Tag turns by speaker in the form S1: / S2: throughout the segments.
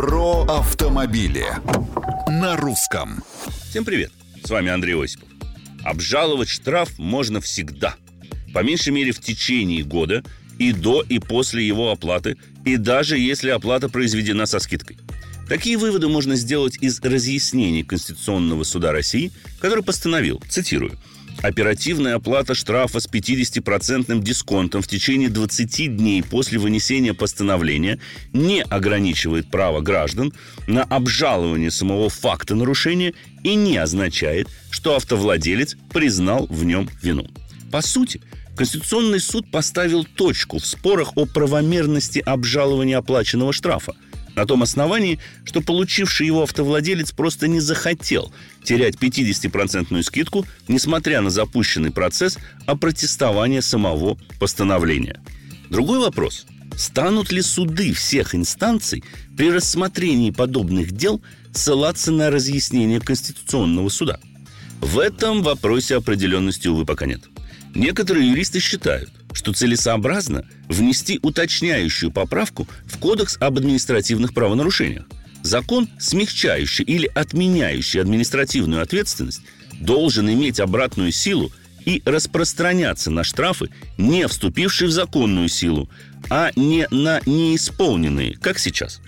S1: Про автомобили на русском.
S2: Всем привет! С вами Андрей Осипов. Обжаловать штраф можно всегда. По меньшей мере в течение года и до и после его оплаты, и даже если оплата произведена со скидкой. Такие выводы можно сделать из разъяснений Конституционного суда России, который постановил, цитирую, Оперативная оплата штрафа с 50% дисконтом в течение 20 дней после вынесения постановления не ограничивает право граждан на обжалование самого факта нарушения и не означает, что автовладелец признал в нем вину. По сути, Конституционный суд поставил точку в спорах о правомерности обжалования оплаченного штрафа – на том основании, что получивший его автовладелец просто не захотел терять 50% скидку, несмотря на запущенный процесс опротестования самого постановления. Другой вопрос – станут ли суды всех инстанций при рассмотрении подобных дел ссылаться на разъяснение Конституционного суда? В этом вопросе определенности, увы, пока нет. Некоторые юристы считают, что целесообразно внести уточняющую поправку в Кодекс об административных правонарушениях. Закон, смягчающий или отменяющий административную ответственность, должен иметь обратную силу и распространяться на штрафы, не вступившие в законную силу, а не на неисполненные, как сейчас.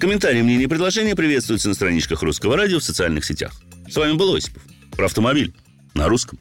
S2: Комментарии, мнения и предложения приветствуются на страничках Русского радио в социальных сетях. С вами был Осипов. Про автомобиль на русском.